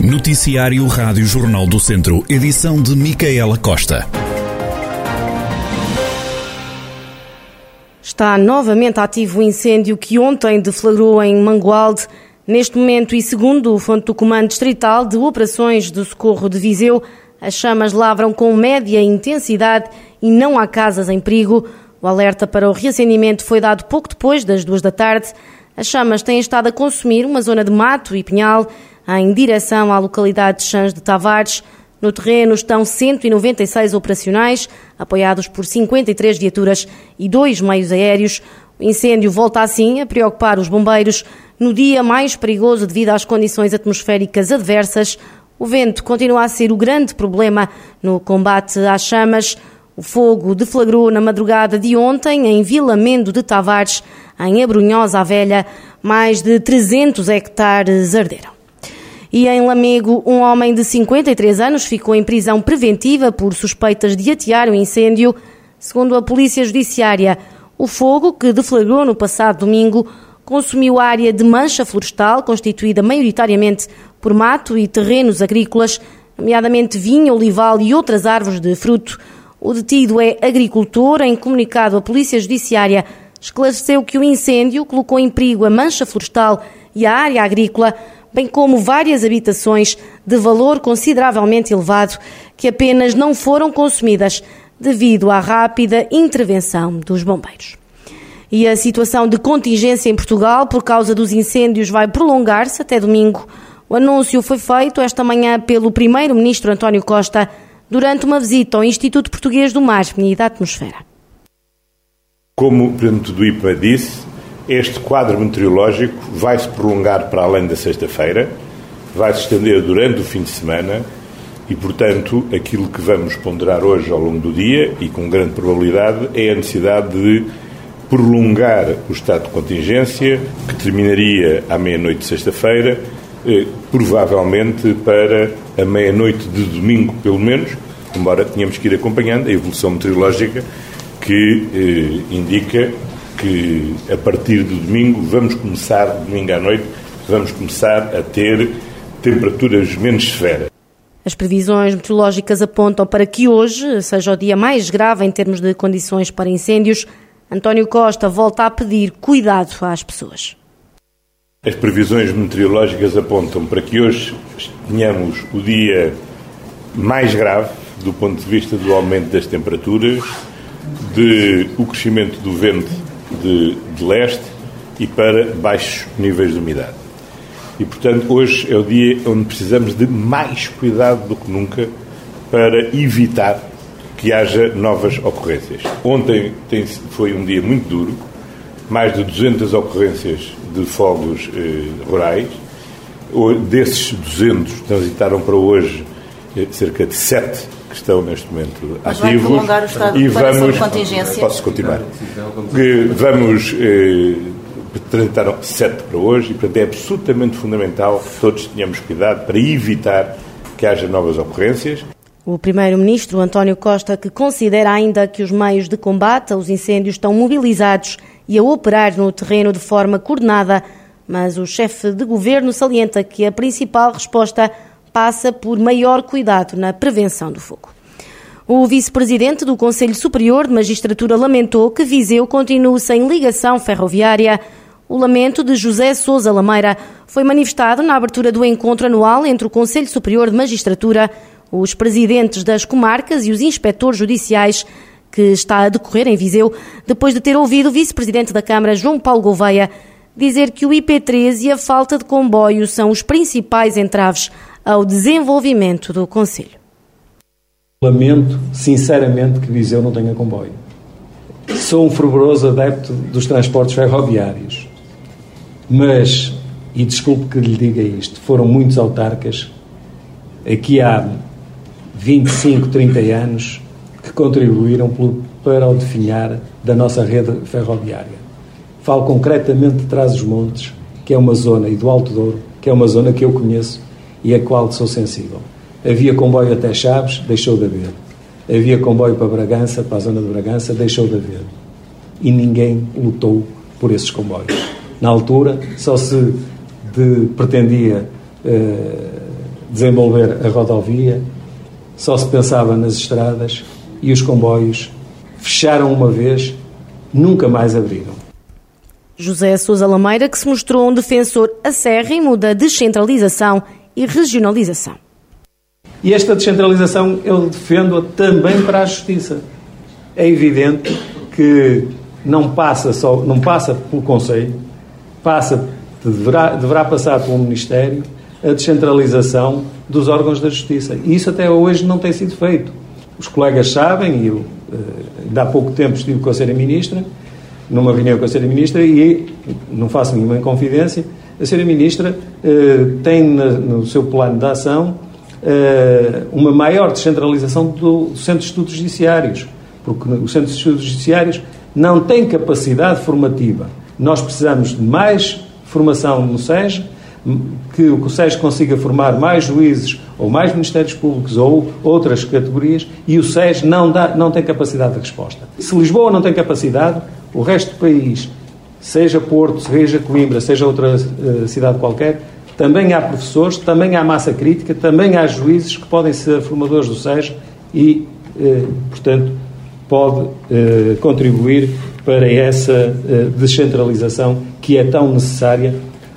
Noticiário Rádio Jornal do Centro, edição de Micaela Costa. Está novamente ativo o incêndio que ontem deflagrou em Mangualde. Neste momento, e segundo o Fonte do Comando Distrital de Operações do Socorro de Viseu, as chamas lavram com média intensidade e não há casas em perigo. O alerta para o reacendimento foi dado pouco depois das duas da tarde. As chamas têm estado a consumir uma zona de mato e pinhal em direção à localidade de Chãs de Tavares. No terreno estão 196 operacionais, apoiados por 53 viaturas e dois meios aéreos. O incêndio volta assim a preocupar os bombeiros no dia mais perigoso devido às condições atmosféricas adversas. O vento continua a ser o grande problema no combate às chamas. O fogo deflagrou na madrugada de ontem em Vila Mendo de Tavares, em Abrunhosa a Velha. Mais de 300 hectares arderam. E em Lamego, um homem de 53 anos ficou em prisão preventiva por suspeitas de atear o incêndio. Segundo a Polícia Judiciária, o fogo, que deflagrou no passado domingo, consumiu a área de mancha florestal, constituída maioritariamente por mato e terrenos agrícolas, nomeadamente vinho, olival e outras árvores de fruto. O detido é agricultor. Em comunicado, a Polícia Judiciária esclareceu que o incêndio colocou em perigo a mancha florestal e a área agrícola, bem como várias habitações de valor consideravelmente elevado que apenas não foram consumidas devido à rápida intervenção dos bombeiros. E a situação de contingência em Portugal por causa dos incêndios vai prolongar-se até domingo. O anúncio foi feito esta manhã pelo primeiro-ministro António Costa durante uma visita ao Instituto Português do Mar e da Atmosfera. Como o Presidente do IPA disse, este quadro meteorológico vai se prolongar para além da sexta-feira, vai se estender durante o fim de semana e, portanto, aquilo que vamos ponderar hoje ao longo do dia e com grande probabilidade é a necessidade de prolongar o estado de contingência, que terminaria à meia-noite de sexta-feira, eh, provavelmente para a meia-noite de domingo, pelo menos, embora tenhamos que ir acompanhando a evolução meteorológica que eh, indica que a partir de domingo vamos começar, domingo à noite, vamos começar a ter temperaturas menos severas. As previsões meteorológicas apontam para que hoje seja o dia mais grave em termos de condições para incêndios. António Costa volta a pedir cuidado às pessoas. As previsões meteorológicas apontam para que hoje tenhamos o dia mais grave do ponto de vista do aumento das temperaturas, de o crescimento do vento de, de leste e para baixos níveis de umidade. E, portanto, hoje é o dia onde precisamos de mais cuidado do que nunca para evitar que haja novas ocorrências. Ontem tem, foi um dia muito duro, mais de 200 ocorrências de fogos eh, rurais. Desses 200 transitaram para hoje eh, cerca de 7 que estão neste momento Mas ativos. Vai o estado e vamos. De contingência. Posso continuar? Que vamos. Eh, sete para hoje e, portanto, é absolutamente fundamental que todos tenhamos cuidado para evitar que haja novas ocorrências. O primeiro-ministro António Costa, que considera ainda que os meios de combate aos incêndios estão mobilizados e a operar no terreno de forma coordenada, mas o chefe de governo salienta que a principal resposta passa por maior cuidado na prevenção do fogo. O vice-presidente do Conselho Superior de Magistratura lamentou que Viseu continue sem ligação ferroviária. O lamento de José Sousa Lameira foi manifestado na abertura do encontro anual entre o Conselho Superior de Magistratura, os presidentes das comarcas e os inspectores judiciais, que está a decorrer em Viseu, depois de ter ouvido o vice-presidente da Câmara, João Paulo Gouveia, dizer que o IP3 e a falta de comboio são os principais entraves ao desenvolvimento do Conselho. Lamento, sinceramente, que Viseu não tenha comboio. Sou um fervoroso adepto dos transportes ferroviários, mas, e desculpe que lhe diga isto, foram muitos autarcas aqui há 25, 30 anos que contribuíram para o definhar da nossa rede ferroviária. Falo concretamente de Trás-os-Montes, que é uma zona, e do Alto Douro, que é uma zona que eu conheço e a qual sou sensível. Havia comboio até Chaves, deixou de haver. Havia comboio para Bragança, para a zona de Bragança, deixou de haver. E ninguém lutou por esses comboios. Na altura, só se de, pretendia uh, desenvolver a rodovia, só se pensava nas estradas e os comboios fecharam uma vez, nunca mais abriram. José Sousa Lameira, que se mostrou um defensor acérrimo da descentralização e regionalização. E esta descentralização eu defendo também para a justiça. É evidente que não passa só, não passa pelo Conselho, passa deverá, deverá passar pelo Ministério a descentralização dos órgãos da Justiça. E isso até hoje não tem sido feito. Os colegas sabem, e eu eh, há pouco tempo estive com a Sra. Ministra, numa reunião com a Sra. Ministra, e não faço nenhuma confidência, a Sra. Ministra eh, tem no seu plano de ação eh, uma maior descentralização do Centro de Estudos Judiciários, porque o Centro de Estudos Judiciários não tem capacidade formativa. Nós precisamos de mais formação no SES, que o SES consiga formar mais juízes ou mais ministérios públicos ou outras categorias e o SES não, dá, não tem capacidade de resposta. Se Lisboa não tem capacidade, o resto do país, seja Porto, seja Coimbra, seja outra uh, cidade qualquer, também há professores, também há massa crítica, também há juízes que podem ser formadores do SES e, uh, portanto, pode uh, contribuir para essa descentralização que é tão necessária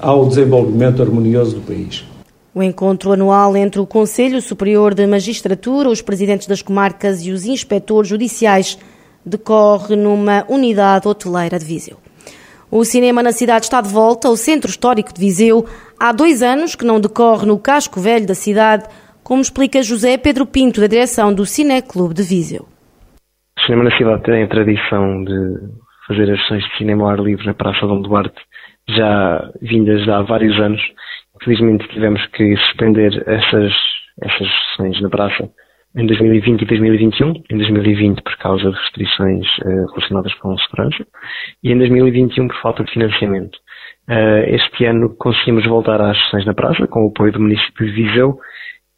ao desenvolvimento harmonioso do país. O encontro anual entre o Conselho Superior de Magistratura, os presidentes das comarcas e os inspectores judiciais decorre numa unidade hoteleira de Viseu. O cinema na cidade está de volta ao Centro Histórico de Viseu. Há dois anos que não decorre no casco velho da cidade, como explica José Pedro Pinto, da direção do Cineclube de Viseu. O cinema na cidade tem a tradição de fazer as sessões de cinema ao ar livre na Praça Dom Duarte já vindas há vários anos. Infelizmente tivemos que suspender essas, essas sessões na praça em 2020 e 2021. Em 2020 por causa de restrições uh, relacionadas com segurança e em 2021 por falta de financiamento. Uh, este ano conseguimos voltar às sessões na praça com o apoio do município de Viseu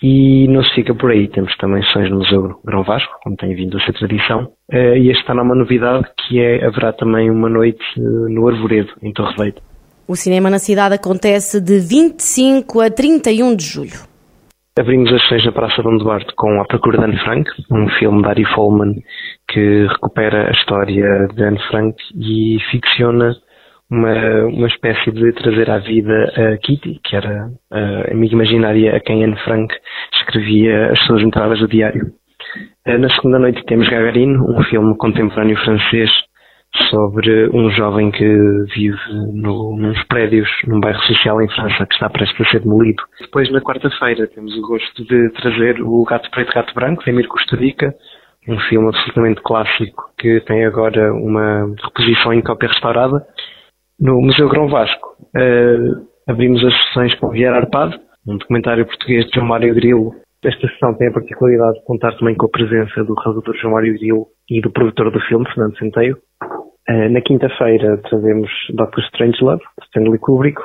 e não se fica por aí. Temos também sessões no Museu Grão Vasco, como tem vindo a ser tradição. Uh, e este ano há uma novidade que é haverá também uma noite no Arvoredo, em Torreveito. O cinema na cidade acontece de 25 a 31 de julho. Abrimos as sessões na Praça Dom Duarte com A Procura de Anne Frank, um filme de Ari Folman que recupera a história de Anne Frank e ficciona uma, uma espécie de trazer à vida a Kitty, que era a amiga imaginária a quem Anne Frank escrevia as suas entradas do diário. Na segunda noite temos Gagarin, um filme contemporâneo francês sobre um jovem que vive no, nos prédios num bairro social em França que está prestes a ser demolido. Depois, na quarta-feira, temos o gosto de trazer o Gato Preto Gato Branco, de Emir Costurica, um filme absolutamente clássico que tem agora uma reposição em cópia restaurada no Museu Grão Vasco. Uh, abrimos as sessões com Vieira Arpado, um documentário português de João Mário Grilo. Esta sessão tem a particularidade de contar também com a presença do realizador João Mário Grilo e do produtor do filme, Fernando Centeio. Uh, na quinta-feira trazemos Doctor Strangelove, de Stanley Kubrick,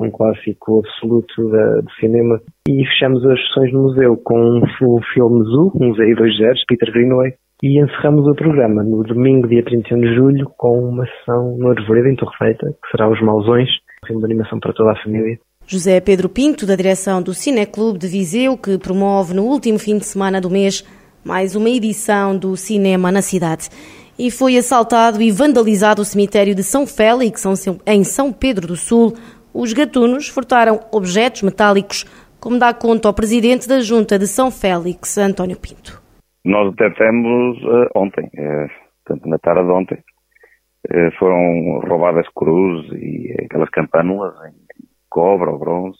um clássico absoluto da, do cinema. E fechamos as sessões no museu com o filme Zoo, um Z e dois zeros, Peter Greenaway. E encerramos o programa no domingo, dia 31 de julho, com uma sessão no Arvoredo, em Torrefeita, que será Os Mausões, um filme de animação para toda a família. José Pedro Pinto, da direção do Cineclube de Viseu, que promove no último fim de semana do mês mais uma edição do cinema na cidade e foi assaltado e vandalizado o cemitério de São Félix, em São Pedro do Sul. Os gatunos furtaram objetos metálicos, como dá conta o presidente da Junta de São Félix, António Pinto. Nós detectamos uh, ontem, uh, na tarde de ontem, uh, foram roubadas cruzes e aquelas campânulas em cobre ou bronze.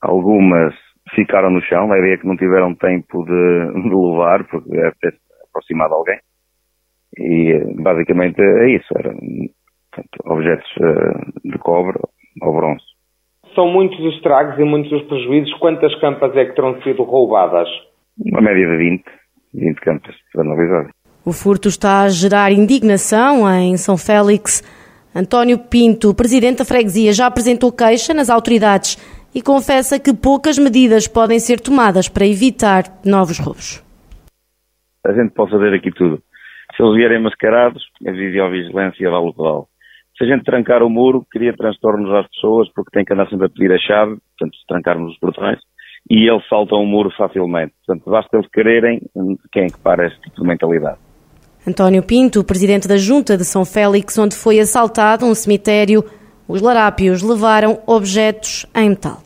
Algumas ficaram no chão, a ideia é que não tiveram tempo de, de levar, porque deve ter aproximado alguém. E basicamente é isso, eram portanto, objetos uh, de cobre ou bronze. São muitos os estragos e muitos os prejuízos. Quantas campas é que terão sido roubadas? Uma média de 20, 20 campas analisadas. O furto está a gerar indignação em São Félix. António Pinto, presidente da freguesia, já apresentou queixa nas autoridades e confessa que poucas medidas podem ser tomadas para evitar novos roubos. A gente pode fazer aqui tudo. Se eles vierem mascarados, a videovigilância vale o que vale. Se a gente trancar o muro, cria transtornos às pessoas, porque tem que andar sempre a pedir a chave, portanto, se trancarmos os portões, e eles saltam o muro facilmente. Portanto, basta eles quererem quem é que para este tipo de mentalidade. António Pinto, presidente da Junta de São Félix, onde foi assaltado um cemitério, os larápios levaram objetos em metal.